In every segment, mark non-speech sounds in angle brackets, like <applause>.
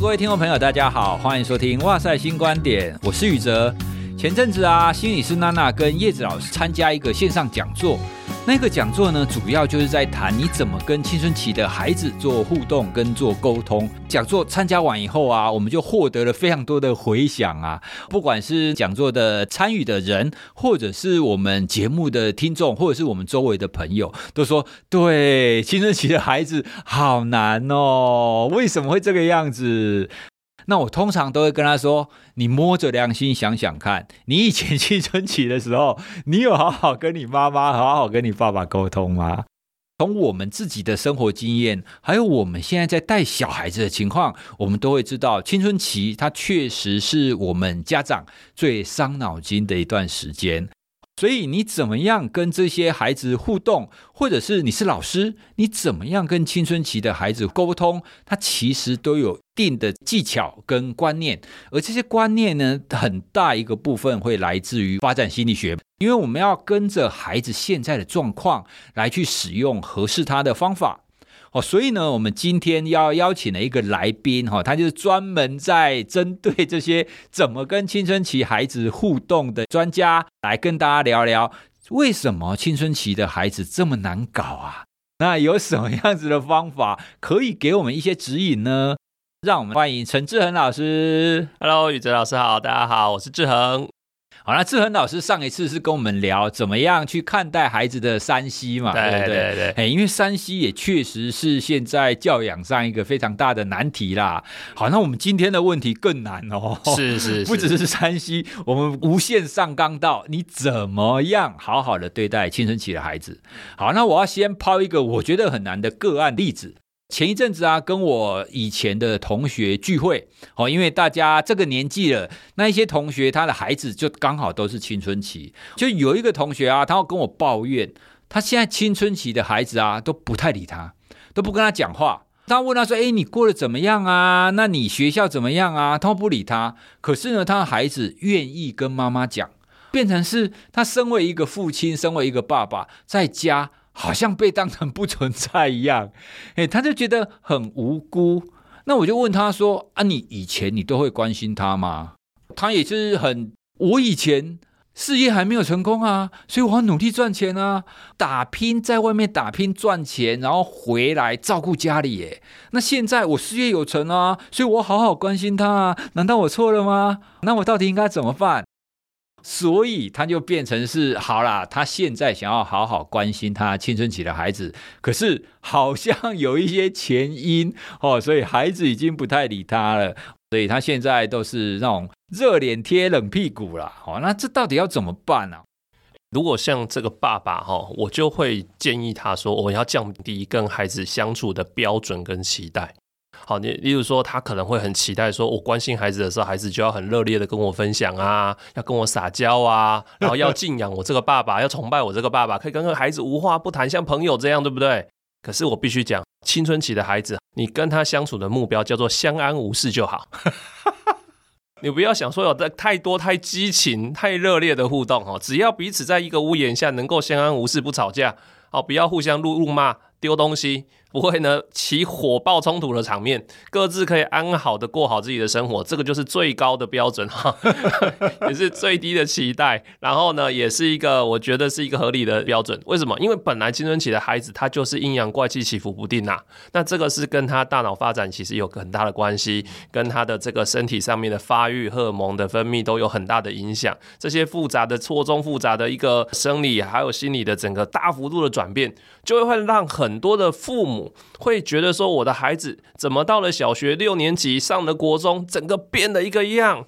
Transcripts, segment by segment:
各位听众朋友，大家好，欢迎收听《哇塞新观点》，我是宇哲。前阵子啊，心理师娜娜跟叶子老师参加一个线上讲座。那个讲座呢，主要就是在谈你怎么跟青春期的孩子做互动跟做沟通。讲座参加完以后啊，我们就获得了非常多的回响啊，不管是讲座的参与的人，或者是我们节目的听众，或者是我们周围的朋友，都说对，青春期的孩子好难哦，为什么会这个样子？那我通常都会跟他说：“你摸着良心想想看，你以前青春期的时候，你有好好跟你妈妈、好好跟你爸爸沟通吗？从我们自己的生活经验，还有我们现在在带小孩子的情况，我们都会知道，青春期它确实是我们家长最伤脑筋的一段时间。”所以你怎么样跟这些孩子互动，或者是你是老师，你怎么样跟青春期的孩子沟通，他其实都有定的技巧跟观念，而这些观念呢，很大一个部分会来自于发展心理学，因为我们要跟着孩子现在的状况来去使用合适他的方法。哦，所以呢，我们今天要邀请了一个来宾，哈，他就是专门在针对这些怎么跟青春期孩子互动的专家，来跟大家聊聊，为什么青春期的孩子这么难搞啊？那有什么样子的方法可以给我们一些指引呢？让我们欢迎陈志恒老师。Hello，宇哲老师好，大家好，我是志恒。好，那志恒老师上一次是跟我们聊怎么样去看待孩子的山西嘛，对不对？对因为山西也确实是现在教养上一个非常大的难题啦。好，那我们今天的问题更难哦，是是，<laughs> 是，不只是山西我们无限上纲到你怎么样好好的对待青春期的孩子。好，那我要先抛一个我觉得很难的个案例子。前一阵子啊，跟我以前的同学聚会，哦，因为大家这个年纪了，那一些同学他的孩子就刚好都是青春期，就有一个同学啊，他要跟我抱怨，他现在青春期的孩子啊都不太理他，都不跟他讲话。他问他说：“哎，你过得怎么样啊？那你学校怎么样啊？”他不理他。可是呢，他的孩子愿意跟妈妈讲，变成是他身为一个父亲，身为一个爸爸，在家。好像被当成不存在一样，<laughs> 诶，他就觉得很无辜。那我就问他说：“啊，你以前你都会关心他吗？”他也是很，我以前事业还没有成功啊，所以我要努力赚钱啊，打拼在外面打拼赚钱，然后回来照顾家里。耶，那现在我事业有成啊，所以我好好关心他啊，难道我错了吗？那我到底应该怎么办？所以他就变成是好啦，他现在想要好好关心他青春期的孩子，可是好像有一些前因 <laughs> 哦，所以孩子已经不太理他了，所以他现在都是那种热脸贴冷屁股了。哦，那这到底要怎么办呢？如果像这个爸爸哈，我就会建议他说，我要降低跟孩子相处的标准跟期待。好，你例如说，他可能会很期待，说我关心孩子的时候，孩子就要很热烈的跟我分享啊，要跟我撒娇啊，然后要敬仰我这个爸爸，要崇拜我这个爸爸，可以跟个孩子无话不谈，像朋友这样，对不对？可是我必须讲，青春期的孩子，你跟他相处的目标叫做相安无事就好，<laughs> 你不要想说有太多太激情、太热烈的互动哦，只要彼此在一个屋檐下能够相安无事，不吵架，哦，不要互相怒辱骂、丢东西。不会呢，起火爆冲突的场面，各自可以安好的过好自己的生活，这个就是最高的标准哈，也是最低的期待。然后呢，也是一个我觉得是一个合理的标准。为什么？因为本来青春期的孩子他就是阴阳怪气、起伏不定呐、那这个是跟他大脑发展其实有很大的关系，跟他的这个身体上面的发育、荷尔蒙的分泌都有很大的影响。这些复杂的、错综复杂的一个生理还有心理的整个大幅度的转变，就会会让很多的父母。会觉得说，我的孩子怎么到了小学六年级，上了国中，整个变了一个样？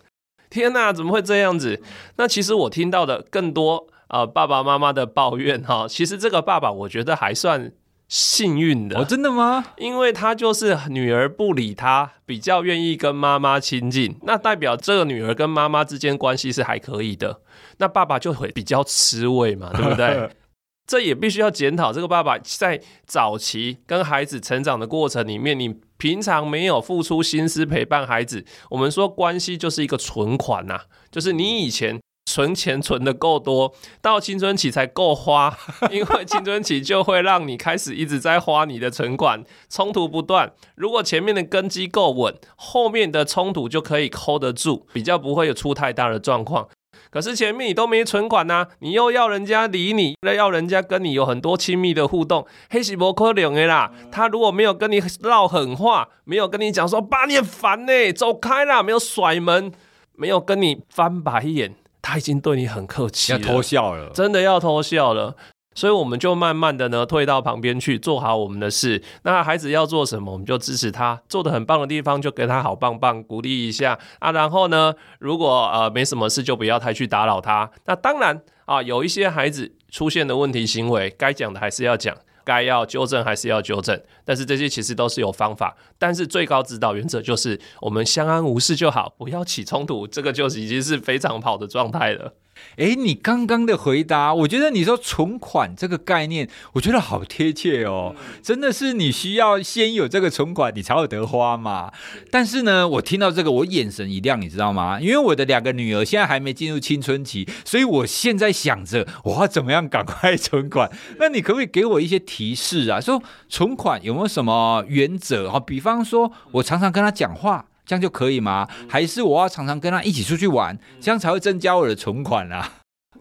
天哪，怎么会这样子？那其实我听到的更多啊、呃，爸爸妈妈的抱怨哈。其实这个爸爸我觉得还算幸运的。哦，真的吗？因为他就是女儿不理他，比较愿意跟妈妈亲近，那代表这个女儿跟妈妈之间关系是还可以的。那爸爸就会比较吃味嘛，对不对？<laughs> 这也必须要检讨这个爸爸在早期跟孩子成长的过程里面，你平常没有付出心思陪伴孩子。我们说关系就是一个存款呐，就是你以前存钱存得够多，到青春期才够花，因为青春期就会让你开始一直在花你的存款，冲突不断。如果前面的根基够稳，后面的冲突就可以 hold 得住，比较不会有出太大的状况。可是前面你都没存款呐、啊，你又要人家理你，又要人家跟你有很多亲密的互动，黑喜伯可能的啦。他如果没有跟你唠狠话，没有跟你讲说爸你很烦呢，走开啦，没有甩门，没有跟你翻白眼，他已经对你很客气了，要偷笑了，真的要偷笑了。所以我们就慢慢的呢退到旁边去做好我们的事。那孩子要做什么，我们就支持他做的很棒的地方，就给他好棒棒鼓励一下啊。然后呢，如果呃没什么事，就不要太去打扰他。那当然啊，有一些孩子出现的问题行为，该讲的还是要讲，该要纠正还是要纠正。但是这些其实都是有方法。但是最高指导原则就是我们相安无事就好，不要起冲突。这个就已经是非常好的状态了。哎，你刚刚的回答，我觉得你说存款这个概念，我觉得好贴切哦。真的是你需要先有这个存款，你才有得花嘛。但是呢，我听到这个，我眼神一亮，你知道吗？因为我的两个女儿现在还没进入青春期，所以我现在想着我要怎么样赶快存款。那你可不可以给我一些提示啊？说存款有没有什么原则啊？比方说，我常常跟她讲话。这样就可以吗？还是我要常常跟他一起出去玩，这样才会增加我的存款啊？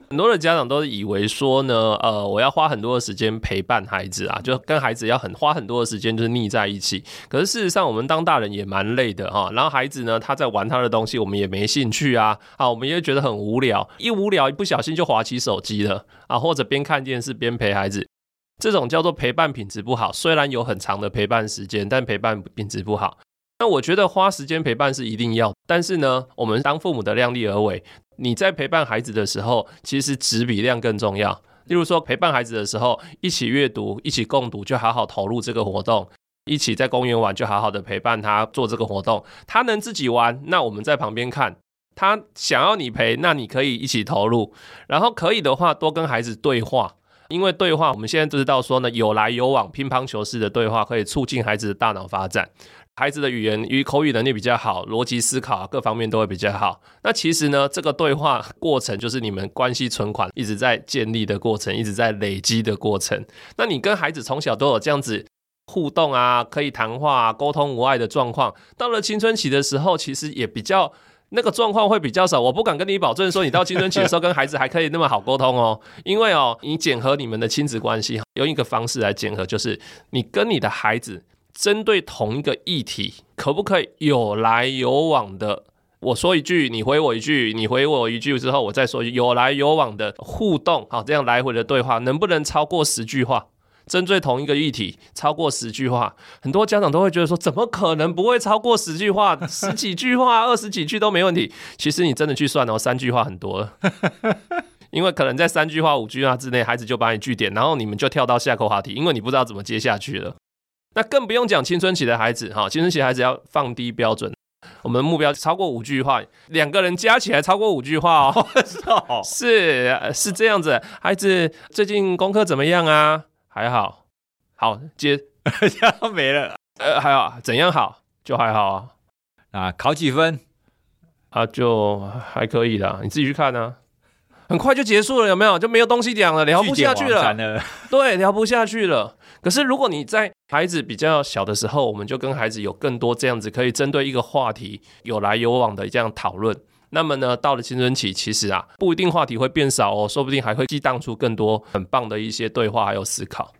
很多的家长都以为说呢，呃，我要花很多的时间陪伴孩子啊，就跟孩子要很花很多的时间，就是腻在一起。可是事实上，我们当大人也蛮累的哈。然后孩子呢，他在玩他的东西，我们也没兴趣啊，啊，我们也觉得很无聊，一无聊一不小心就滑起手机了啊，或者边看电视边陪孩子，这种叫做陪伴品质不好。虽然有很长的陪伴时间，但陪伴品质不好。那我觉得花时间陪伴是一定要，但是呢，我们当父母的量力而为。你在陪伴孩子的时候，其实质比量更重要。例如说，陪伴孩子的时候，一起阅读，一起共读，就好好投入这个活动；一起在公园玩，就好好的陪伴他做这个活动。他能自己玩，那我们在旁边看；他想要你陪，那你可以一起投入。然后可以的话，多跟孩子对话，因为对话，我们现在知道说呢，有来有往，乒乓球式的对话可以促进孩子的大脑发展。孩子的语言与口语能力比较好，逻辑思考各方面都会比较好。那其实呢，这个对话过程就是你们关系存款一直在建立的过程，一直在累积的过程。那你跟孩子从小都有这样子互动啊，可以谈话，沟通无碍的状况，到了青春期的时候，其实也比较那个状况会比较少。我不敢跟你保证说，你到青春期的时候跟孩子还可以那么好沟通哦，因为哦，你检核你们的亲子关系，用一个方式来检核，就是你跟你的孩子。针对同一个议题，可不可以有来有往的？我说一句，你回我一句，你回我一句之后，我再说一句，有来有往的互动，好，这样来回的对话，能不能超过十句话？针对同一个议题，超过十句话，很多家长都会觉得说，怎么可能不会超过十句话？十几句话、二十几句都没问题。其实你真的去算哦，三句话很多了，<laughs> 因为可能在三句话、五句话之内，孩子就把你句点，然后你们就跳到下个话题，因为你不知道怎么接下去了。那更不用讲青春期的孩子哈，青春期孩子要放低标准，我们的目标超过五句话，两个人加起来超过五句话哦，<laughs> 是是这样子。孩子最近功课怎么样啊？还好，好接，<laughs> 没了。呃，还好，怎样好就还好啊。啊，考几分啊？就还可以的，你自己去看啊。很快就结束了，有没有？就没有东西讲了，聊不下去了。了对，聊不下去了。可是如果你在孩子比较小的时候，我们就跟孩子有更多这样子可以针对一个话题有来有往的这样讨论。那么呢，到了青春期，其实啊，不一定话题会变少哦，说不定还会激荡出更多很棒的一些对话还有思考。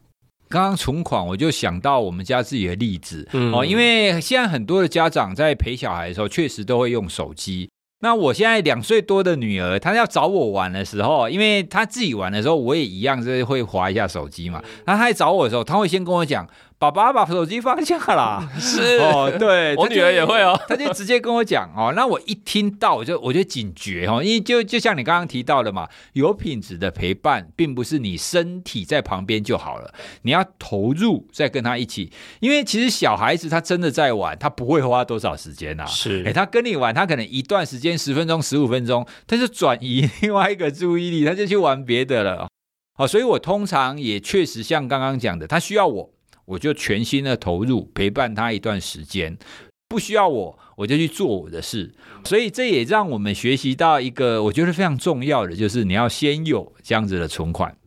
刚刚存款，我就想到我们家自己的例子、嗯、哦，因为现在很多的家长在陪小孩的时候，确实都会用手机。那我现在两岁多的女儿，她要找我玩的时候，因为她自己玩的时候，我也一样是会滑一下手机嘛。那她来找我的时候，她会先跟我讲。爸爸把手机放下啦，<laughs> 是。哦，对，我女儿也会哦，<laughs> 她就直接跟我讲哦，那我一听到我就我就警觉哦，因为就就像你刚刚提到的嘛，有品质的陪伴，并不是你身体在旁边就好了，你要投入再跟他一起，因为其实小孩子他真的在玩，他不会花多少时间呐，是，哎，他跟你玩，他可能一段时间十分钟、十五分钟，他就转移另外一个注意力，他就去玩别的了，好，所以我通常也确实像刚刚讲的，他需要我。我就全心的投入陪伴他一段时间，不需要我，我就去做我的事。所以这也让我们学习到一个我觉得非常重要的，就是你要先有这样子的存款。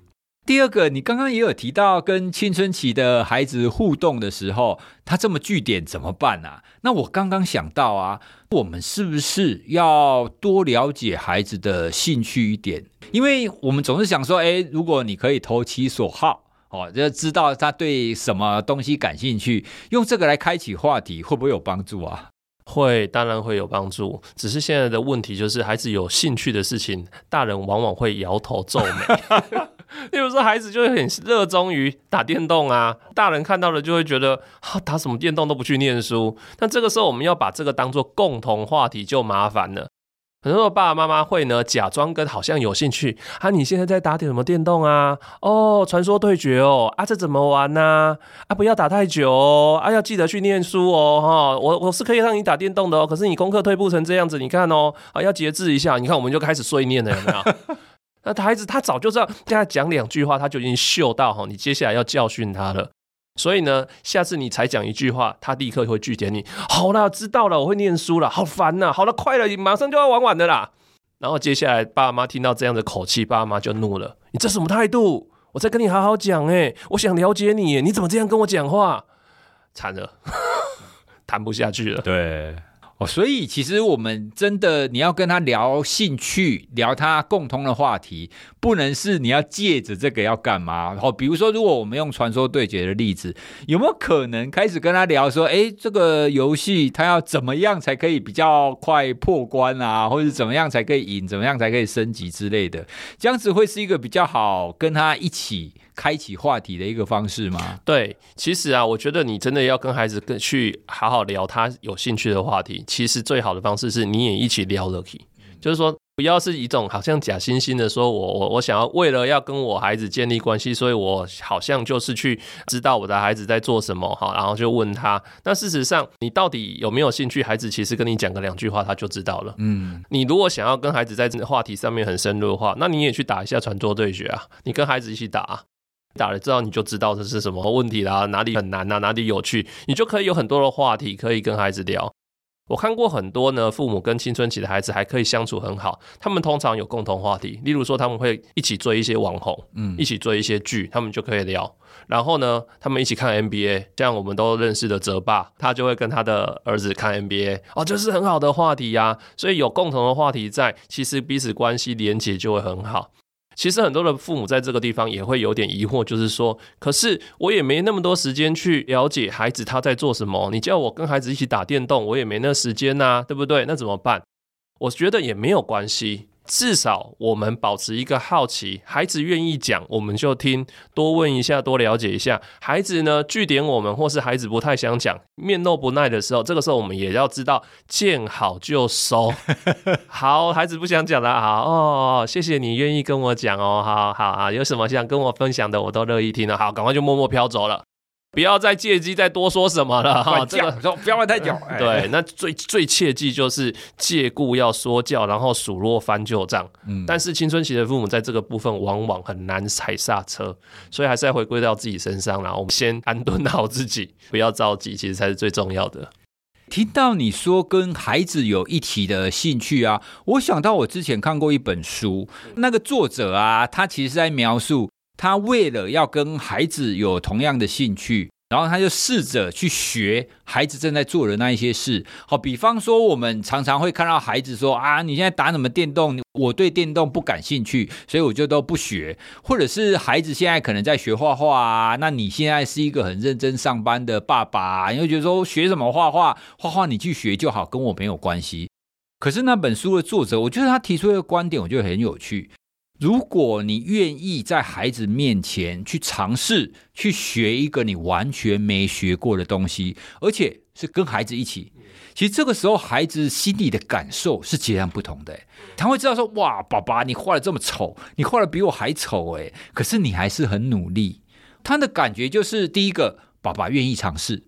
第二个，你刚刚也有提到跟青春期的孩子互动的时候，他这么据点怎么办啊？那我刚刚想到啊，我们是不是要多了解孩子的兴趣一点？因为我们总是想说，诶，如果你可以投其所好，哦，就知道他对什么东西感兴趣，用这个来开启话题，会不会有帮助啊？会，当然会有帮助。只是现在的问题就是，孩子有兴趣的事情，大人往往会摇头皱眉。<laughs> 例如说，孩子就会很热衷于打电动啊，大人看到了就会觉得，啊，打什么电动都不去念书。那这个时候，我们要把这个当做共同话题就麻烦了。很多的爸爸妈妈会呢，假装跟好像有兴趣啊，你现在在打点什么电动啊？哦，传说对决哦，啊，这怎么玩呢？啊，不要打太久哦，啊，要记得去念书哦，哈，我我是可以让你打电动的哦，可是你功课退步成这样子，你看哦，啊，要节制一下。你看，我们就开始碎念了，有没有？<laughs> 那孩子他早就知道，跟他讲两句话，他就已经嗅到哈，你接下来要教训他了。所以呢，下次你才讲一句话，他立刻会拒绝你。好了，知道了，我会念书了。好烦呐！好了，快了，你马上就要玩完的啦。然后接下来，爸妈听到这样的口气，爸妈就怒了。你这什么态度？我在跟你好好讲，哎，我想了解你，你怎么这样跟我讲话？惨了，<laughs> 谈不下去了。对。哦，所以其实我们真的，你要跟他聊兴趣，聊他共通的话题，不能是你要借着这个要干嘛？好，比如说，如果我们用传说对决的例子，有没有可能开始跟他聊说，诶，这个游戏他要怎么样才可以比较快破关啊，或者怎么样才可以赢，怎么样才可以升级之类的？这样子会是一个比较好跟他一起。开启话题的一个方式吗？对，其实啊，我觉得你真的要跟孩子跟去好好聊他有兴趣的话题，其实最好的方式是你也一起聊了起，就是说不要是一种好像假惺惺的说，我我我想要为了要跟我孩子建立关系，所以我好像就是去知道我的孩子在做什么哈，然后就问他。那事实上，你到底有没有兴趣？孩子其实跟你讲个两句话，他就知道了。嗯，你如果想要跟孩子在这个话题上面很深入的话，那你也去打一下传桌对决啊，你跟孩子一起打啊。打了之后，你就知道这是什么问题啦，哪里很难啊，哪里有趣，你就可以有很多的话题可以跟孩子聊。我看过很多呢，父母跟青春期的孩子还可以相处很好，他们通常有共同话题，例如说他们会一起追一些网红，嗯，一起追一些剧，他们就可以聊。然后呢，他们一起看 NBA，像我们都认识的泽爸，他就会跟他的儿子看 NBA，哦，这是很好的话题呀。所以有共同的话题在，其实彼此关系连结就会很好。其实很多的父母在这个地方也会有点疑惑，就是说，可是我也没那么多时间去了解孩子他在做什么。你叫我跟孩子一起打电动，我也没那时间呐，对不对？那怎么办？我觉得也没有关系。至少我们保持一个好奇，孩子愿意讲，我们就听，多问一下，多了解一下。孩子呢，据点我们，或是孩子不太想讲，面露不耐的时候，这个时候我们也要知道，见好就收。<laughs> 好，孩子不想讲了，好哦，谢谢你愿意跟我讲哦，好好好，有什么想跟我分享的，我都乐意听了。好，赶快就默默飘走了。不要再借机再多说什么了 <laughs> 哈，这个说不要问太久。<laughs> 对，那最最切记就是借故要说教，然后数落翻旧账。嗯，但是青春期的父母在这个部分往往很难踩刹车，所以还是要回归到自己身上，然后我们先安顿好自己，不要着急，其实才是最重要的。听到你说跟孩子有一起的兴趣啊，我想到我之前看过一本书，那个作者啊，他其实是在描述。他为了要跟孩子有同样的兴趣，然后他就试着去学孩子正在做的那一些事。好，比方说，我们常常会看到孩子说：“啊，你现在打什么电动？我对电动不感兴趣，所以我就都不学。”或者是孩子现在可能在学画画啊，那你现在是一个很认真上班的爸爸，你会觉得说学什么画画？画画你去学就好，跟我没有关系。可是那本书的作者，我觉得他提出一个观点，我觉得很有趣。如果你愿意在孩子面前去尝试去学一个你完全没学过的东西，而且是跟孩子一起，其实这个时候孩子心里的感受是截然不同的。他会知道说：“哇，爸爸，你画的这么丑，你画的比我还丑诶，可是你还是很努力。”他的感觉就是：第一个，爸爸愿意尝试，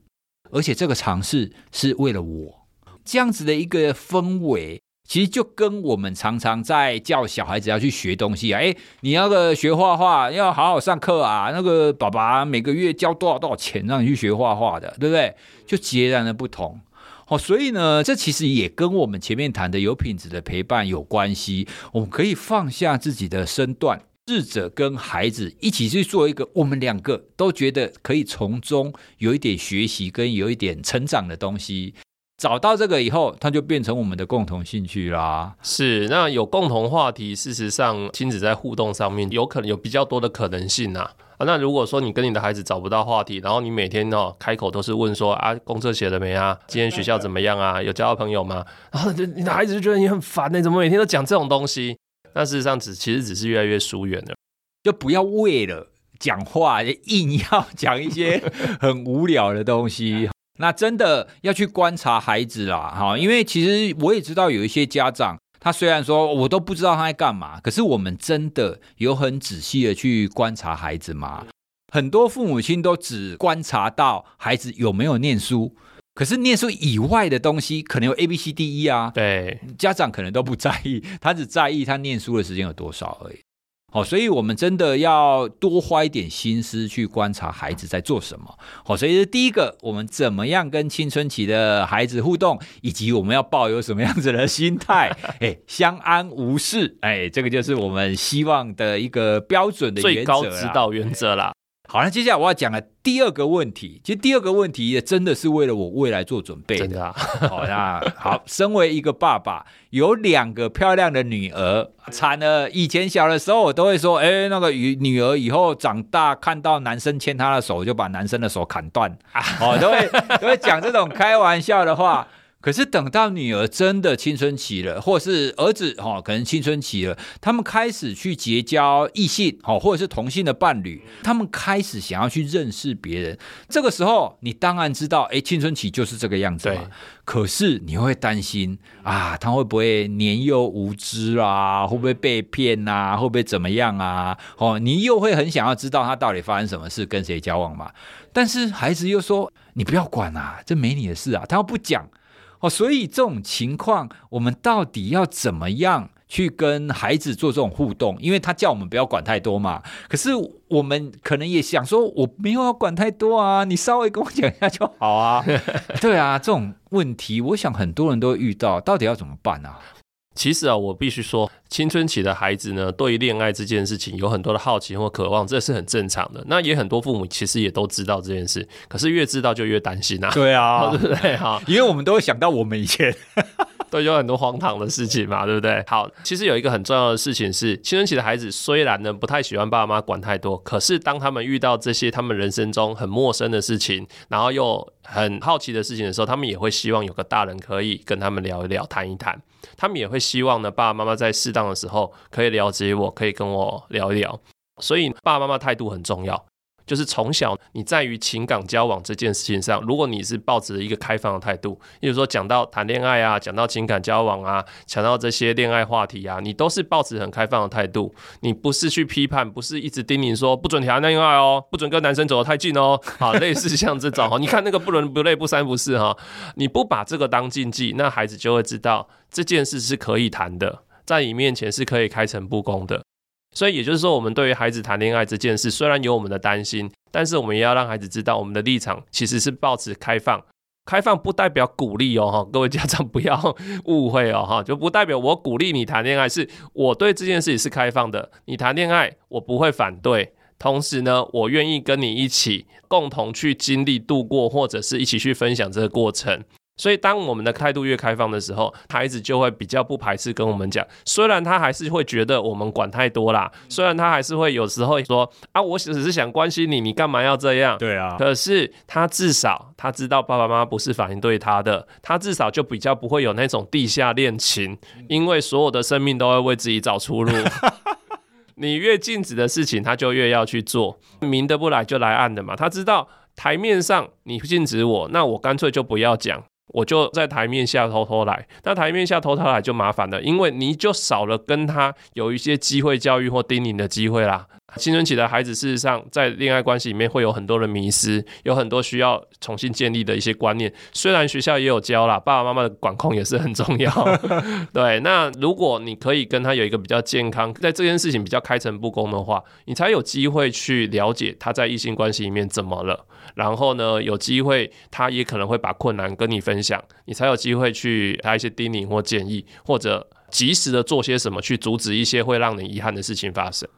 而且这个尝试是为了我，这样子的一个氛围。其实就跟我们常常在叫小孩子要去学东西啊，哎，你要个学画画，要好好上课啊。那个爸爸每个月交多少多少钱让你去学画画的，对不对？就截然的不同。哦，所以呢，这其实也跟我们前面谈的有品质的陪伴有关系。我们可以放下自己的身段，试着跟孩子一起去做一个我们两个都觉得可以从中有一点学习跟有一点成长的东西。找到这个以后，它就变成我们的共同兴趣啦。是，那有共同话题，事实上亲子在互动上面有可能有比较多的可能性呐。啊，那如果说你跟你的孩子找不到话题，然后你每天哦开口都是问说啊，功课写了没啊？今天学校怎么样啊？有交到朋友吗？然后你的孩子就觉得你很烦呢，怎么每天都讲这种东西？那事实上只其实只是越来越疏远了。就不要为了讲话硬要讲一些很无聊的东西。那真的要去观察孩子啦，哈，因为其实我也知道有一些家长。他虽然说我都不知道他在干嘛，可是我们真的有很仔细的去观察孩子吗？很多父母亲都只观察到孩子有没有念书，可是念书以外的东西，可能有 A B C D E 啊，对，家长可能都不在意，他只在意他念书的时间有多少而已。好，所以我们真的要多花一点心思去观察孩子在做什么。好，所以是第一个，我们怎么样跟青春期的孩子互动，以及我们要抱有什么样子的心态？<laughs> 哎，相安无事，哎，这个就是我们希望的一个标准的原则，最高指导原则啦。好，那接下来我要讲的第二个问题，其实第二个问题也真的是为了我未来做准备的。真的啊？好，那好，身为一个爸爸，有两个漂亮的女儿，惨了。以前小的时候，我都会说，哎，那个女女儿以后长大看到男生牵她的手，就把男生的手砍断。哦，都会都会讲这种开玩笑的话。可是等到女儿真的青春期了，或是儿子哈，可能青春期了，他们开始去结交异性哦，或者是同性的伴侣，他们开始想要去认识别人。这个时候，你当然知道，哎，青春期就是这个样子嘛。可是你会担心啊，他会不会年幼无知啊？会不会被骗啊？会不会怎么样啊？哦，你又会很想要知道他到底发生什么事，跟谁交往嘛？但是孩子又说，你不要管啊，这没你的事啊。他要不讲。哦，所以这种情况，我们到底要怎么样去跟孩子做这种互动？因为他叫我们不要管太多嘛。可是我们可能也想说，我没有要管太多啊，你稍微跟我讲一下就好啊。<laughs> 对啊，这种问题，我想很多人都遇到，到底要怎么办啊？其实啊，我必须说，青春期的孩子呢，对于恋爱这件事情有很多的好奇或渴望，这是很正常的。那也很多父母其实也都知道这件事，可是越知道就越担心啊。对啊，对 <laughs> 不对？哈，因为我们都会想到我们以前都有很多荒唐的事情嘛，对不对？好，其实有一个很重要的事情是，青春期的孩子虽然呢不太喜欢爸爸妈妈管太多，可是当他们遇到这些他们人生中很陌生的事情，然后又很好奇的事情的时候，他们也会希望有个大人可以跟他们聊一聊、谈一谈。他们也会希望呢，爸爸妈妈在适当的时候可以了解我，可以跟我聊一聊。所以，爸爸妈妈态度很重要。就是从小你在于情感交往这件事情上，如果你是抱持一个开放的态度，比如说讲到谈恋爱啊，讲到情感交往啊，讲到这些恋爱话题啊，你都是抱持很开放的态度，你不是去批判，不是一直叮咛说不准谈恋爱哦，不准跟男生走得太近哦，好，类似像这种哈，你看那个不伦不类不三不四哈，你不把这个当禁忌，那孩子就会知道这件事是可以谈的，在你面前是可以开诚布公的。所以也就是说，我们对于孩子谈恋爱这件事，虽然有我们的担心，但是我们也要让孩子知道，我们的立场其实是保持开放。开放不代表鼓励哦，哈，各位家长不要 <laughs> 误会哦，哈，就不代表我鼓励你谈恋爱，是我对这件事情是开放的。你谈恋爱，我不会反对，同时呢，我愿意跟你一起共同去经历、度过，或者是一起去分享这个过程。所以，当我们的态度越开放的时候，孩子就会比较不排斥跟我们讲。虽然他还是会觉得我们管太多啦，虽然他还是会有时候说啊，我只是想关心你，你干嘛要这样？对啊。可是他至少他知道爸爸妈妈不是反对他的，他至少就比较不会有那种地下恋情，因为所有的生命都会为自己找出路。<laughs> 你越禁止的事情，他就越要去做。明的不来就来暗的嘛。他知道台面上你禁止我，那我干脆就不要讲。我就在台面下偷偷来，那台面下偷偷来就麻烦了，因为你就少了跟他有一些机会教育或叮咛的机会啦。青春期的孩子，事实上在恋爱关系里面会有很多的迷失，有很多需要重新建立的一些观念。虽然学校也有教啦，爸爸妈妈的管控也是很重要。<laughs> 对，那如果你可以跟他有一个比较健康，在这件事情比较开诚布公的话，你才有机会去了解他在异性关系里面怎么了。然后呢，有机会他也可能会把困难跟你分享，你才有机会去给他一些叮咛或建议，或者及时的做些什么去阻止一些会让你遗憾的事情发生。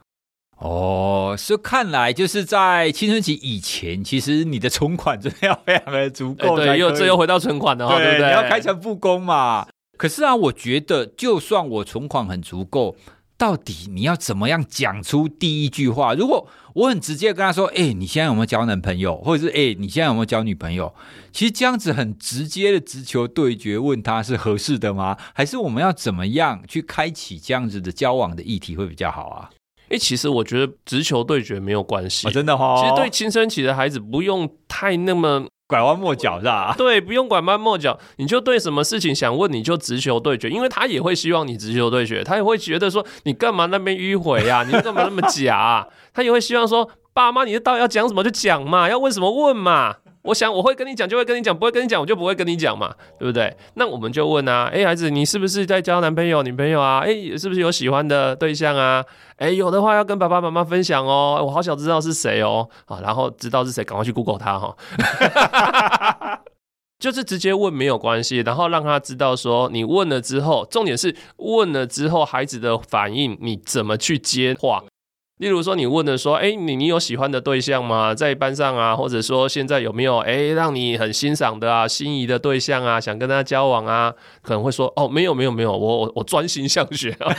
哦，所以看来就是在青春期以前，其实你的存款真的要非常的足够。对，又这又回到存款了，对不对？你要开诚布公嘛。可是啊，我觉得就算我存款很足够，到底你要怎么样讲出第一句话？如果我很直接跟他说：“哎、欸，你现在有没有交男朋友？或者是哎、欸，你现在有没有交女朋友？”其实这样子很直接的直球对决，问他是合适的吗？还是我们要怎么样去开启这样子的交往的议题会比较好啊？哎、欸，其实我觉得直球对决没有关系、哦，真的哈、哦。其实对青春期的孩子不用太那么拐弯抹角，是吧？<laughs> 对，不用拐弯抹角，你就对什么事情想问你就直球对决，因为他也会希望你直球对决，他也会觉得说你干嘛那边迂回呀？你干嘛那么假、啊？<laughs> 他也会希望说爸妈，你到底要讲什么就讲嘛，要问什么问嘛。我想我会跟你讲，就会跟你讲；不会跟你讲，我就不会跟你讲嘛，对不对？那我们就问啊，哎，孩子，你是不是在交男朋友、女朋友啊？哎，是不是有喜欢的对象啊？哎，有的话要跟爸爸妈妈分享哦。我好想知道是谁哦。好，然后知道是谁，赶快去 Google 他哈。<laughs> 就是直接问没有关系，然后让他知道说你问了之后，重点是问了之后孩子的反应，你怎么去接话。例如说，你问的说，哎、欸，你你有喜欢的对象吗？在班上啊，或者说现在有没有哎、欸、让你很欣赏的啊、心仪的对象啊，想跟他交往啊？可能会说，哦，没有没有没有，我我我专心向学啊。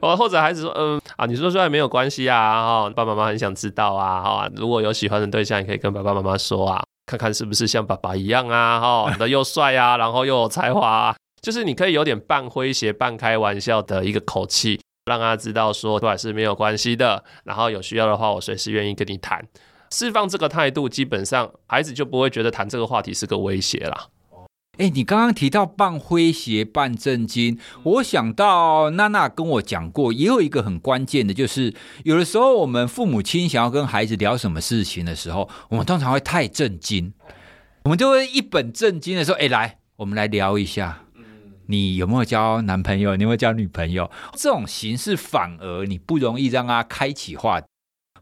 <laughs> <laughs> 或者孩子说，嗯啊，你说出来没有关系啊，哈，爸爸妈妈很想知道啊，哈，如果有喜欢的对象，你可以跟爸爸妈妈说啊，看看是不是像爸爸一样啊，哈，<laughs> 的又帅啊，然后又有才华、啊，就是你可以有点半诙谐、半开玩笑的一个口气。让他知道说，出来，是没有关系的。然后有需要的话，我随时愿意跟你谈。释放这个态度，基本上孩子就不会觉得谈这个话题是个威胁啦。哎，你刚刚提到半诙谐、半正经，我想到娜娜跟我讲过，也有一个很关键的，就是有的时候我们父母亲想要跟孩子聊什么事情的时候，我们通常会太正经，我们就会一本正经的说：“哎，来，我们来聊一下。”你有没有交男朋友？你有没有交女朋友？这种形式反而你不容易让他开启话题。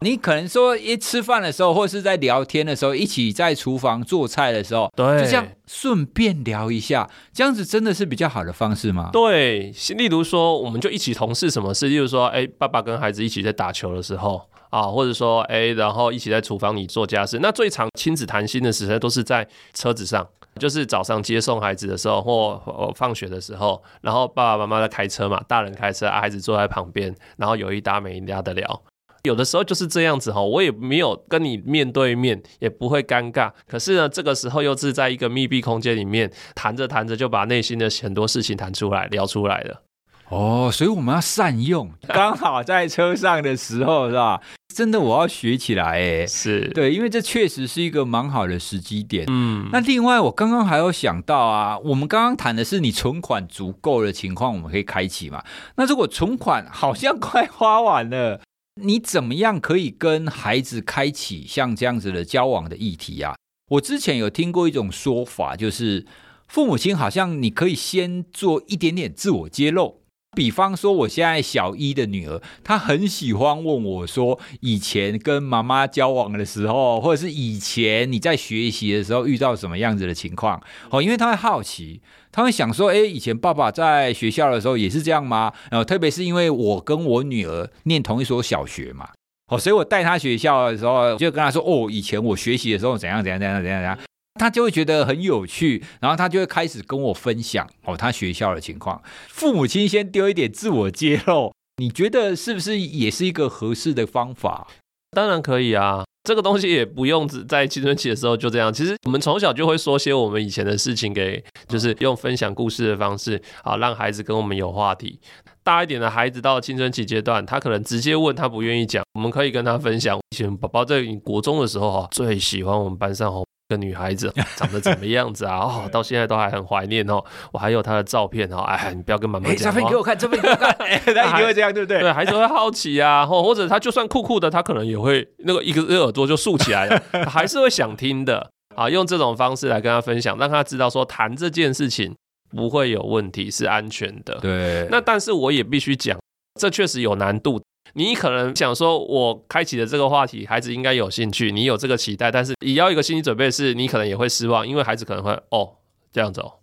你可能说，一吃饭的时候，或是在聊天的时候，一起在厨房做菜的时候，对，就这样顺便聊一下，这样子真的是比较好的方式吗？对，例如说，我们就一起从事什么事，例如说，哎，爸爸跟孩子一起在打球的时候啊，或者说，哎，然后一起在厨房里做家事。那最常亲子谈心的时候，都是在车子上。就是早上接送孩子的时候，或放学的时候，然后爸爸妈妈在开车嘛，大人开车，孩子坐在旁边，然后有一搭没一搭的聊。有的时候就是这样子哈，我也没有跟你面对面，也不会尴尬。可是呢，这个时候又是在一个密闭空间里面，谈着谈着就把内心的很多事情谈出来，聊出来了。哦，所以我们要善用，刚好在车上的时候是吧？真的，我要学起来哎，是对，因为这确实是一个蛮好的时机点。嗯，那另外我刚刚还有想到啊，我们刚刚谈的是你存款足够的情况，我们可以开启嘛？那如果存款好像快花完了，你怎么样可以跟孩子开启像这样子的交往的议题啊？我之前有听过一种说法，就是父母亲好像你可以先做一点点自我揭露。比方说，我现在小一的女儿，她很喜欢问我说，以前跟妈妈交往的时候，或者是以前你在学习的时候遇到什么样子的情况？哦，因为她会好奇，她会想说，诶，以前爸爸在学校的时候也是这样吗？然后，特别是因为我跟我女儿念同一所小学嘛，哦，所以我带她学校的时候，就跟她说，哦，以前我学习的时候怎样怎样怎样怎样怎样。他就会觉得很有趣，然后他就会开始跟我分享哦，他学校的情况。父母亲先丢一点自我揭露，你觉得是不是也是一个合适的方法？当然可以啊，这个东西也不用只在青春期的时候就这样。其实我们从小就会说些我们以前的事情给，就是用分享故事的方式啊，让孩子跟我们有话题。大一点的孩子到青春期阶段，他可能直接问他不愿意讲，我们可以跟他分享。以前宝宝在国中的时候哈，最喜欢我们班上个女孩子 <laughs> 长得怎么样子啊？哦，<laughs> 到现在都还很怀念哦。我还有她的照片哦。哎，你不要跟妈妈讲。照片给我看，照片给我看。<laughs> 他一定会这样，对不对？对，孩子会好奇啊。或或者他就算酷酷的，他可能也会那个一个耳朵就竖起来了，还是会想听的啊。用这种方式来跟他分享，让他知道说谈这件事情不会有问题，是安全的。对。那但是我也必须讲，这确实有难度。你可能想说，我开启的这个话题，孩子应该有兴趣，你有这个期待，但是也要一个心理准备，是你可能也会失望，因为孩子可能会哦这样子哦，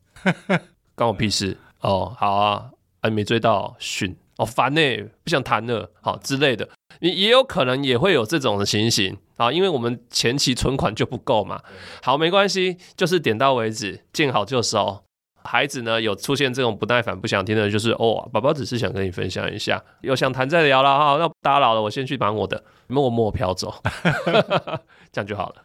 <laughs> 关我屁事。哦，好啊，还没追到训哦，烦呢，不想谈了，好之类的，你也有可能也会有这种的情形啊，因为我们前期存款就不够嘛，好，没关系，就是点到为止，见好就收。孩子呢，有出现这种不耐烦、不想听的，就是哦，宝宝只是想跟你分享一下，有想谈再聊了哈。那打扰了，我先去忙我的，默默飘走，<laughs> 这样就好了。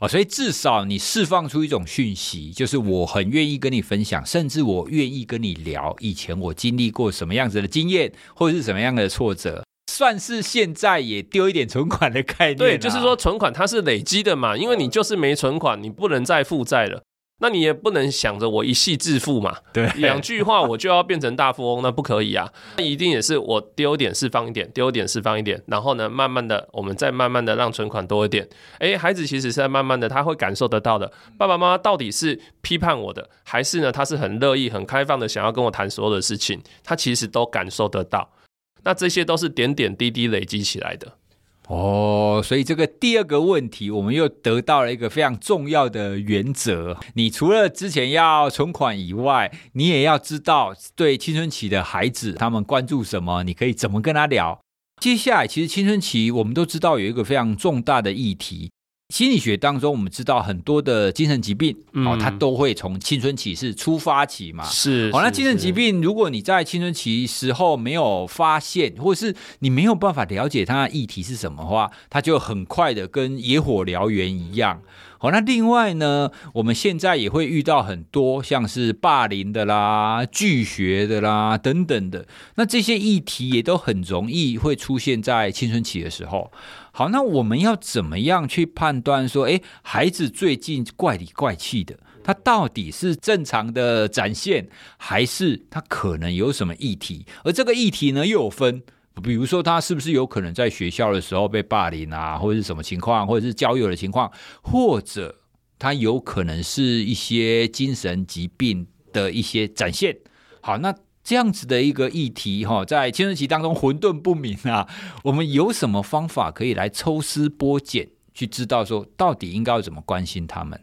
哦，所以至少你释放出一种讯息，就是我很愿意跟你分享，甚至我愿意跟你聊以前我经历过什么样子的经验，或者是什么样的挫折，算是现在也丢一点存款的概念啊。对，就是说存款它是累积的嘛，因为你就是没存款，你不能再负债了。那你也不能想着我一夕致富嘛，对，两句话我就要变成大富翁，那不可以啊，那一定也是我丢点释放一点，丢点释放一点，然后呢，慢慢的，我们再慢慢的让存款多一点。诶，孩子其实是在慢慢的，他会感受得到的，爸爸妈妈到底是批判我的，还是呢，他是很乐意、很开放的想要跟我谈所有的事情，他其实都感受得到。那这些都是点点滴滴累积起来的。哦，所以这个第二个问题，我们又得到了一个非常重要的原则。你除了之前要存款以外，你也要知道对青春期的孩子，他们关注什么，你可以怎么跟他聊。接下来，其实青春期我们都知道有一个非常重大的议题。心理学当中，我们知道很多的精神疾病，嗯、哦，它都会从青春期是出发期嘛，是。好、哦，那精神疾病，如果你在青春期时候没有发现，或是你没有办法了解它的议题是什么的话，它就很快的跟野火燎原一样。好、哦，那另外呢，我们现在也会遇到很多像是霸凌的啦、拒学的啦等等的，那这些议题也都很容易会出现在青春期的时候。好，那我们要怎么样去判断说，诶，孩子最近怪里怪气的，他到底是正常的展现，还是他可能有什么议题？而这个议题呢，又有分，比如说他是不是有可能在学校的时候被霸凌啊，或者是什么情况，或者是交友的情况，或者他有可能是一些精神疾病的一些展现。好，那。这样子的一个议题哈，在青春期当中混沌不明啊，<laughs> 我们有什么方法可以来抽丝剥茧，去知道说到底应该要怎么关心他们？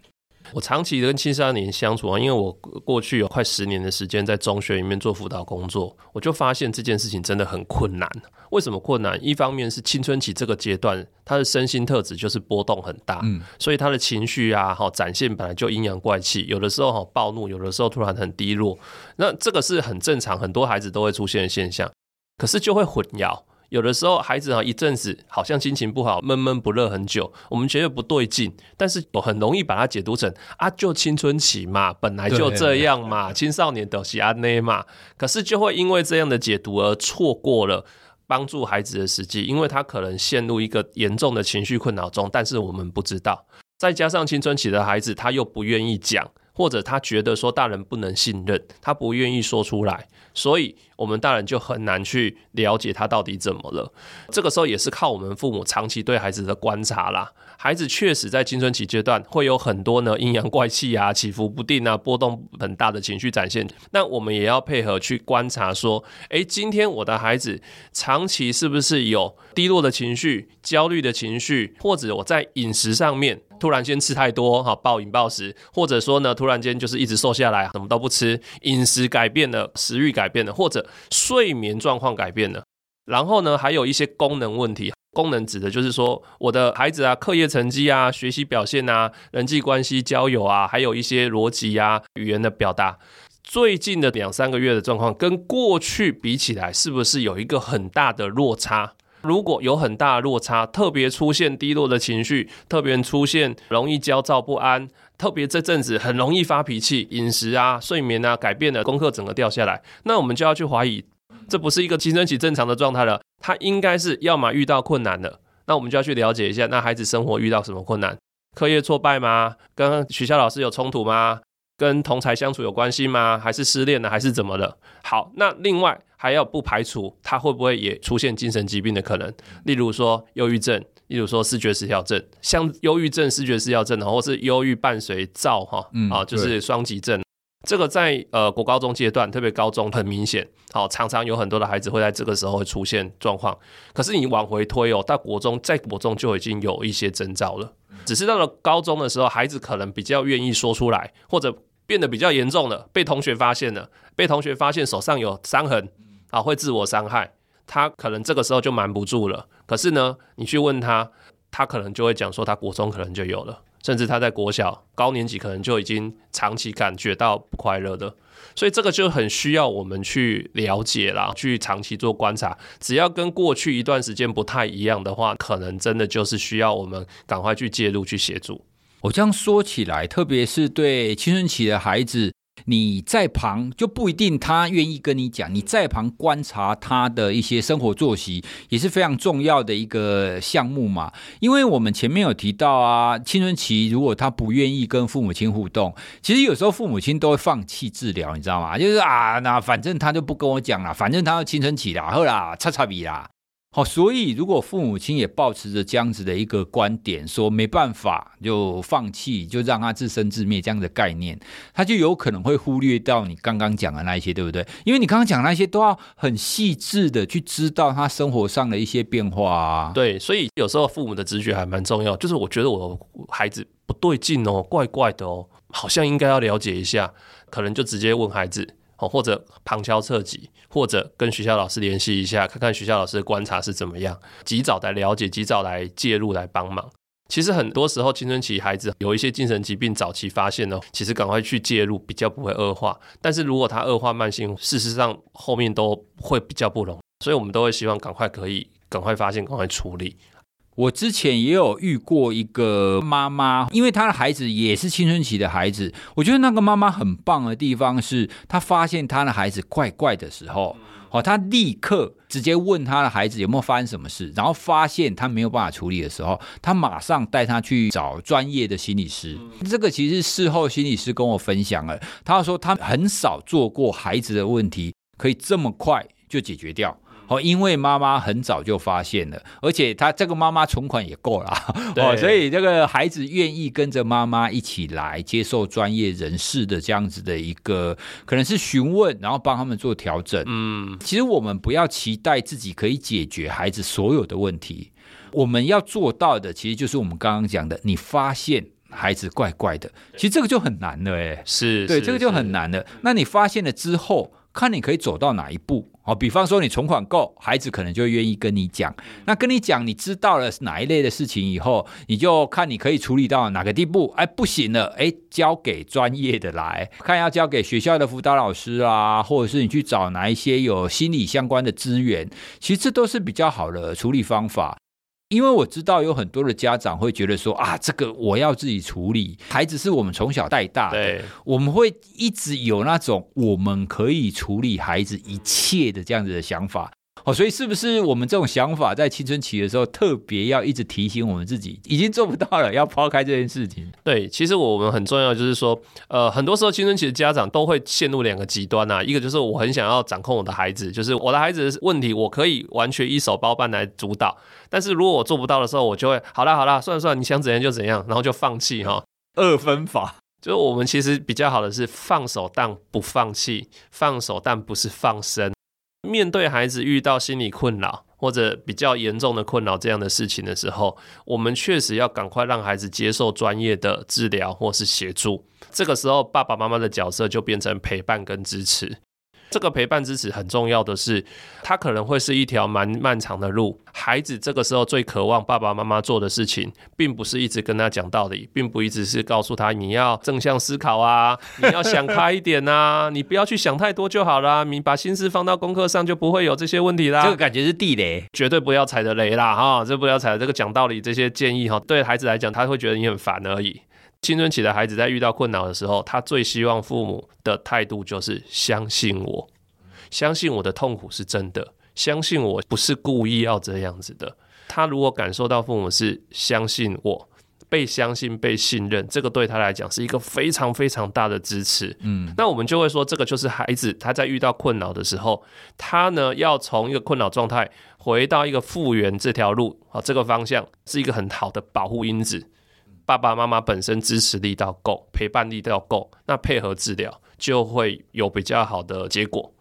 我长期跟青少年相处啊，因为我过去有快十年的时间在中学里面做辅导工作，我就发现这件事情真的很困难。为什么困难？一方面是青春期这个阶段，他的身心特质就是波动很大，嗯，所以他的情绪啊，哈，展现本来就阴阳怪气，有的时候哈暴怒，有的时候突然很低落，那这个是很正常，很多孩子都会出现的现象，可是就会混淆。有的时候孩子啊，一阵子好像心情不好，闷闷不乐很久，我们觉得不对劲，但是我很容易把它解读成啊，就青春期嘛，本来就这样嘛，青少年都是安内嘛，可是就会因为这样的解读而错过了帮助孩子的时机，因为他可能陷入一个严重的情绪困扰中，但是我们不知道，再加上青春期的孩子他又不愿意讲，或者他觉得说大人不能信任，他不愿意说出来，所以。我们大人就很难去了解他到底怎么了，这个时候也是靠我们父母长期对孩子的观察啦。孩子确实在青春期阶段会有很多呢阴阳怪气啊、起伏不定啊、波动很大的情绪展现。那我们也要配合去观察，说，诶，今天我的孩子长期是不是有低落的情绪、焦虑的情绪，或者我在饮食上面突然间吃太多哈，暴饮暴食，或者说呢突然间就是一直瘦下来，什么都不吃，饮食改变了，食欲改变了，或者睡眠状况改变了，然后呢，还有一些功能问题。功能指的就是说，我的孩子啊，课业成绩啊，学习表现啊，人际关系、交友啊，还有一些逻辑啊、语言的表达，最近的两三个月的状况跟过去比起来，是不是有一个很大的落差？如果有很大的落差，特别出现低落的情绪，特别出现容易焦躁不安。特别这阵子很容易发脾气，饮食啊、睡眠啊改变了，功课整个掉下来，那我们就要去怀疑，这不是一个青春期正常的状态了，他应该是要么遇到困难了，那我们就要去了解一下，那孩子生活遇到什么困难，课业挫败吗？跟学校老师有冲突吗？跟同才相处有关系吗？还是失恋了？还是怎么了？好，那另外还要不排除他会不会也出现精神疾病的可能，例如说忧郁症，例如说视觉失调症，像忧郁症、视觉失调症，或是忧郁伴随躁哈，嗯、啊，就是双极症。这个在呃国高中阶段，特别高中很明显，好、哦，常常有很多的孩子会在这个时候会出现状况。可是你往回推哦，到国中，在国中就已经有一些征兆了。只是到了高中的时候，孩子可能比较愿意说出来，或者变得比较严重了，被同学发现了，被同学发现手上有伤痕，啊，会自我伤害，他可能这个时候就瞒不住了。可是呢，你去问他，他可能就会讲说，他国中可能就有了。甚至他在国小高年级可能就已经长期感觉到不快乐的，所以这个就很需要我们去了解啦，去长期做观察。只要跟过去一段时间不太一样的话，可能真的就是需要我们赶快去介入去协助。我这样说起来，特别是对青春期的孩子。你在旁就不一定他愿意跟你讲，你在旁观察他的一些生活作息也是非常重要的一个项目嘛。因为我们前面有提到啊，青春期如果他不愿意跟父母亲互动，其实有时候父母亲都会放弃治疗，你知道吗？就是啊，那反正他就不跟我讲了，反正他要青春期啦，后啦，擦擦鼻啦。好，所以如果父母亲也抱持着这样子的一个观点，说没办法就放弃，就让他自生自灭这样的概念，他就有可能会忽略到你刚刚讲的那一些，对不对？因为你刚刚讲的那些都要很细致的去知道他生活上的一些变化啊。对，所以有时候父母的直觉还蛮重要，就是我觉得我孩子不对劲哦，怪怪的哦，好像应该要了解一下，可能就直接问孩子。哦，或者旁敲侧击，或者跟学校老师联系一下，看看学校老师的观察是怎么样，及早来了解，及早来介入来帮忙。其实很多时候青春期孩子有一些精神疾病，早期发现呢，其实赶快去介入比较不会恶化。但是如果他恶化慢性，事实上后面都会比较不容易，所以我们都会希望赶快可以赶快发现，赶快处理。我之前也有遇过一个妈妈，因为她的孩子也是青春期的孩子。我觉得那个妈妈很棒的地方是，她发现她的孩子怪怪的时候，哦，她立刻直接问她的孩子有没有发生什么事，然后发现他没有办法处理的时候，她马上带他去找专业的心理师。这个其实是事后心理师跟我分享了，他说他很少做过孩子的问题可以这么快就解决掉。哦，因为妈妈很早就发现了，而且她这个妈妈存款也够了，哦，所以这个孩子愿意跟着妈妈一起来接受专业人士的这样子的一个，可能是询问，然后帮他们做调整。嗯，其实我们不要期待自己可以解决孩子所有的问题，我们要做到的，其实就是我们刚刚讲的，你发现孩子怪怪的，其实这个就很难了，哎，是对，这个就很难了。那你发现了之后，看你可以走到哪一步。哦，比方说你存款够，孩子可能就愿意跟你讲。那跟你讲，你知道了是哪一类的事情以后，你就看你可以处理到哪个地步。哎，不行了，哎，交给专业的来看，要交给学校的辅导老师啊，或者是你去找哪一些有心理相关的资源。其实这都是比较好的处理方法。因为我知道有很多的家长会觉得说啊，这个我要自己处理，孩子是我们从小带大的，对，我们会一直有那种我们可以处理孩子一切的这样子的想法。哦，所以是不是我们这种想法在青春期的时候特别要一直提醒我们自己，已经做不到了，要抛开这件事情？对，其实我们很重要，就是说，呃，很多时候青春期的家长都会陷入两个极端啊，一个就是我很想要掌控我的孩子，就是我的孩子的问题我可以完全一手包办来主导，但是如果我做不到的时候，我就会好啦好啦，算了算了，你想怎样就怎样，然后就放弃哈，二分法。就是我们其实比较好的是放手但不放弃，放手但不是放生。面对孩子遇到心理困扰或者比较严重的困扰这样的事情的时候，我们确实要赶快让孩子接受专业的治疗或是协助。这个时候，爸爸妈妈的角色就变成陪伴跟支持。这个陪伴支持很重要的是，它可能会是一条蛮漫长的路。孩子这个时候最渴望爸爸妈妈做的事情，并不是一直跟他讲道理，并不一直是告诉他你要正向思考啊，你要想开一点啊，你不要去想太多就好啦，你把心思放到功课上，就不会有这些问题啦。这个感觉是地雷，绝对不要踩的雷啦哈，这不要踩的这个讲道理这些建议哈，对孩子来讲，他会觉得你很烦而已。青春期的孩子在遇到困扰的时候，他最希望父母的态度就是相信我，相信我的痛苦是真的，相信我不是故意要这样子的。他如果感受到父母是相信我，被相信、被信任，这个对他来讲是一个非常非常大的支持。嗯，那我们就会说，这个就是孩子他在遇到困扰的时候，他呢要从一个困扰状态回到一个复原这条路啊，这个方向是一个很好的保护因子。爸爸妈妈本身支持力道够，陪伴力道够，那配合治疗就会有比较好的结果。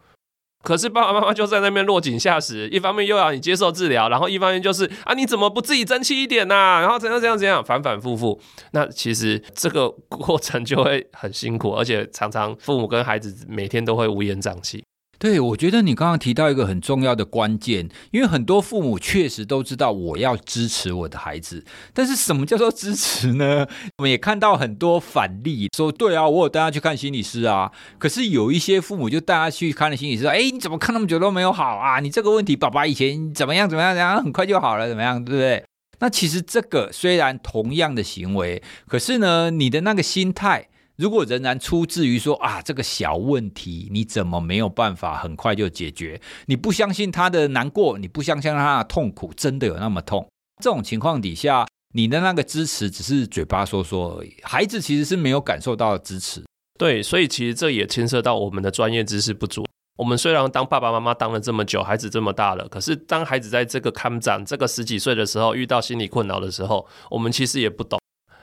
可是爸爸妈妈就在那边落井下石，一方面又要你接受治疗，然后一方面就是啊，你怎么不自己争气一点呐、啊？然后怎样怎样怎样，反反复复。那其实这个过程就会很辛苦，而且常常父母跟孩子每天都会乌烟瘴气。对，我觉得你刚刚提到一个很重要的关键，因为很多父母确实都知道我要支持我的孩子，但是什么叫做支持呢？我们也看到很多反例，说对啊，我有带他去看心理师啊，可是有一些父母就带他去看了心理师，哎，你怎么看那么久都没有好啊？你这个问题，爸爸以前怎么样怎么样怎样，很快就好了，怎么样，对不对？那其实这个虽然同样的行为，可是呢，你的那个心态。如果仍然出自于说啊，这个小问题你怎么没有办法很快就解决？你不相信他的难过，你不相信他的痛苦真的有那么痛？这种情况底下，你的那个支持只是嘴巴说说而已，孩子其实是没有感受到支持。对，所以其实这也牵涉到我们的专业知识不足。我们虽然当爸爸妈妈当了这么久，孩子这么大了，可是当孩子在这个看长这个十几岁的时候，遇到心理困扰的时候，我们其实也不懂。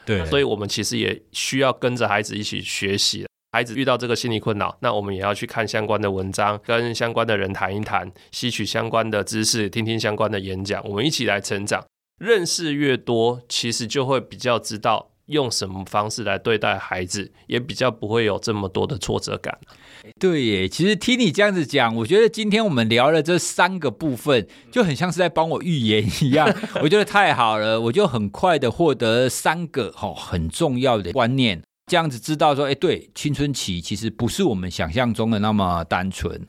对，所以我们其实也需要跟着孩子一起学习。孩子遇到这个心理困扰，那我们也要去看相关的文章，跟相关的人谈一谈，吸取相关的知识，听听相关的演讲，我们一起来成长。认识越多，其实就会比较知道。用什么方式来对待孩子，也比较不会有这么多的挫折感。对耶，其实听你这样子讲，我觉得今天我们聊了这三个部分，就很像是在帮我预言一样。<laughs> 我觉得太好了，我就很快的获得三个很重要的观念，这样子知道说，哎，对，青春期其实不是我们想象中的那么单纯。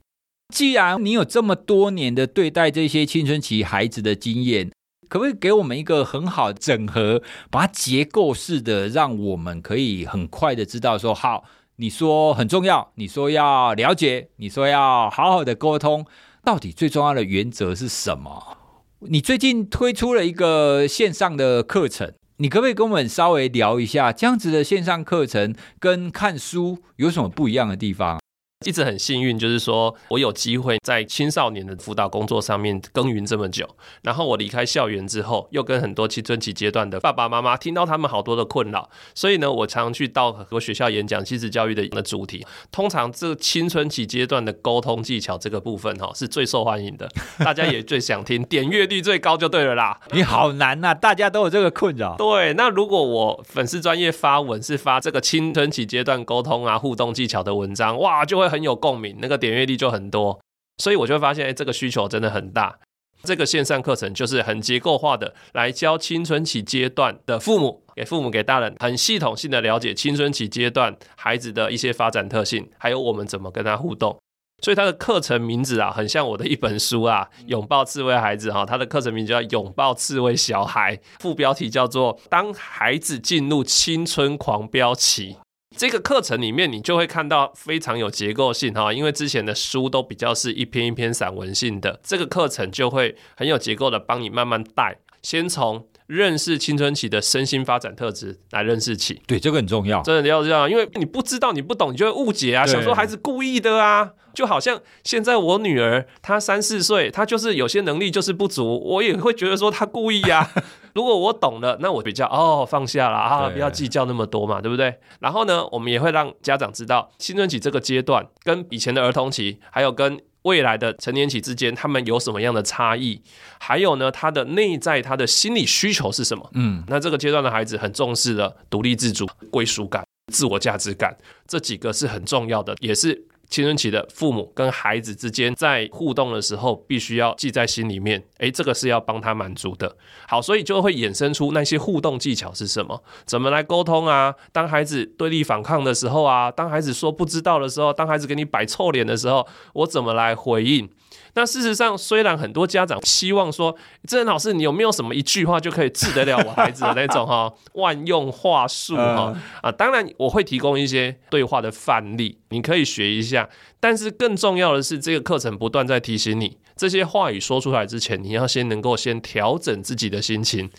既然你有这么多年的对待这些青春期孩子的经验。可不可以给我们一个很好整合，把它结构式的，让我们可以很快的知道说，好，你说很重要，你说要了解，你说要好好的沟通，到底最重要的原则是什么？你最近推出了一个线上的课程，你可不可以跟我们稍微聊一下，这样子的线上课程跟看书有什么不一样的地方？一直很幸运，就是说我有机会在青少年的辅导工作上面耕耘这么久。然后我离开校园之后，又跟很多青春期阶段的爸爸妈妈听到他们好多的困扰。所以呢，我常常去到很多学校演讲亲子教育的的主题。通常这个青春期阶段的沟通技巧这个部分哈，是最受欢迎的，大家也最想听，点阅率最高就对了啦。你好难呐、啊，大家都有这个困扰。对，那如果我粉丝专业发文是发这个青春期阶段沟通啊互动技巧的文章，哇，就会。很有共鸣，那个点阅率就很多，所以我就会发现，哎，这个需求真的很大。这个线上课程就是很结构化的来教青春期阶段的父母，给父母给大人很系统性的了解青春期阶段孩子的一些发展特性，还有我们怎么跟他互动。所以他的课程名字啊，很像我的一本书啊，《拥抱刺猬孩子》哈，他的课程名叫《拥抱刺猬小孩》，副标题叫做“当孩子进入青春狂飙期”。这个课程里面，你就会看到非常有结构性哈，因为之前的书都比较是一篇一篇散文性的，这个课程就会很有结构的帮你慢慢带，先从认识青春期的身心发展特质来认识起。对，这个很重要，真的要这样，因为你不知道，你不懂，你就会误解啊，想说孩子故意的啊，就好像现在我女儿她三四岁，她就是有些能力就是不足，我也会觉得说她故意呀。如果我懂了，那我比较哦放下了啊，不要计较那么多嘛，对不对？然后呢，我们也会让家长知道青春期这个阶段跟以前的儿童期，还有跟未来的成年期之间，他们有什么样的差异？还有呢，他的内在他的心理需求是什么？嗯，那这个阶段的孩子很重视的独立自主、归属感、自我价值感，这几个是很重要的，也是。青春期的父母跟孩子之间在互动的时候，必须要记在心里面。诶，这个是要帮他满足的。好，所以就会衍生出那些互动技巧是什么？怎么来沟通啊？当孩子对立反抗的时候啊，当孩子说不知道的时候，当孩子给你摆臭脸的时候，我怎么来回应？那事实上，虽然很多家长希望说，郑仁老师，你有没有什么一句话就可以治得了我孩子的那种哈 <laughs> 万用话术哈啊？当然，我会提供一些对话的范例，你可以学一下。但是更重要的是，这个课程不断在提醒你，这些话语说出来之前，你要先能够先调整自己的心情。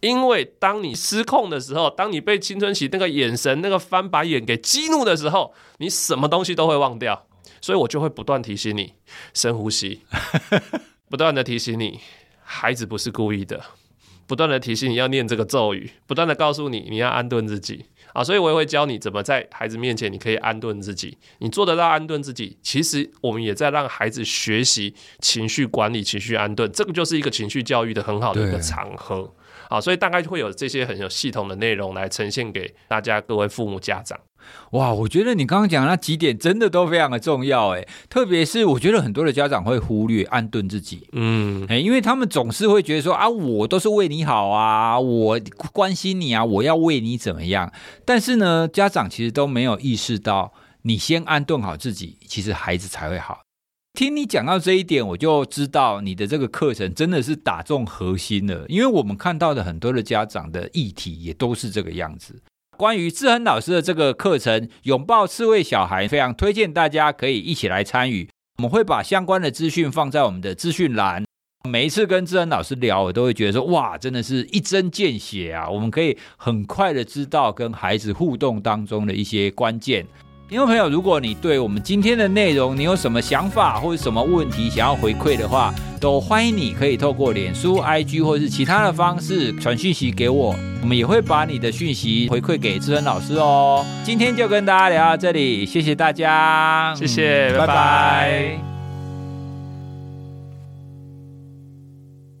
因为当你失控的时候，当你被青春期那个眼神、那个翻白眼给激怒的时候，你什么东西都会忘掉。所以我就会不断提醒你深呼吸，<laughs> 不断的提醒你孩子不是故意的，不断的提醒你要念这个咒语，不断的告诉你你要安顿自己啊。所以我也会教你怎么在孩子面前你可以安顿自己。你做得到安顿自己，其实我们也在让孩子学习情绪管理、情绪安顿。这个就是一个情绪教育的很好的一个场合。好，所以大概会有这些很有系统的内容来呈现给大家各位父母家长。哇，我觉得你刚刚讲的那几点真的都非常的重要诶，特别是我觉得很多的家长会忽略安顿自己，嗯，因为他们总是会觉得说啊，我都是为你好啊，我关心你啊，我要为你怎么样，但是呢，家长其实都没有意识到，你先安顿好自己，其实孩子才会好。听你讲到这一点，我就知道你的这个课程真的是打中核心了。因为我们看到的很多的家长的议题也都是这个样子。关于志恒老师的这个课程《拥抱刺猬小孩》，非常推荐大家可以一起来参与。我们会把相关的资讯放在我们的资讯栏。每一次跟志恒老师聊，我都会觉得说：哇，真的是一针见血啊！我们可以很快的知道跟孩子互动当中的一些关键。听众朋友，如果你对我们今天的内容，你有什么想法或者什么问题想要回馈的话，都欢迎你可以透过脸书、IG 或是其他的方式传讯息给我，我们也会把你的讯息回馈给志恩老师哦。今天就跟大家聊到这里，谢谢大家，谢谢，拜拜。拜拜。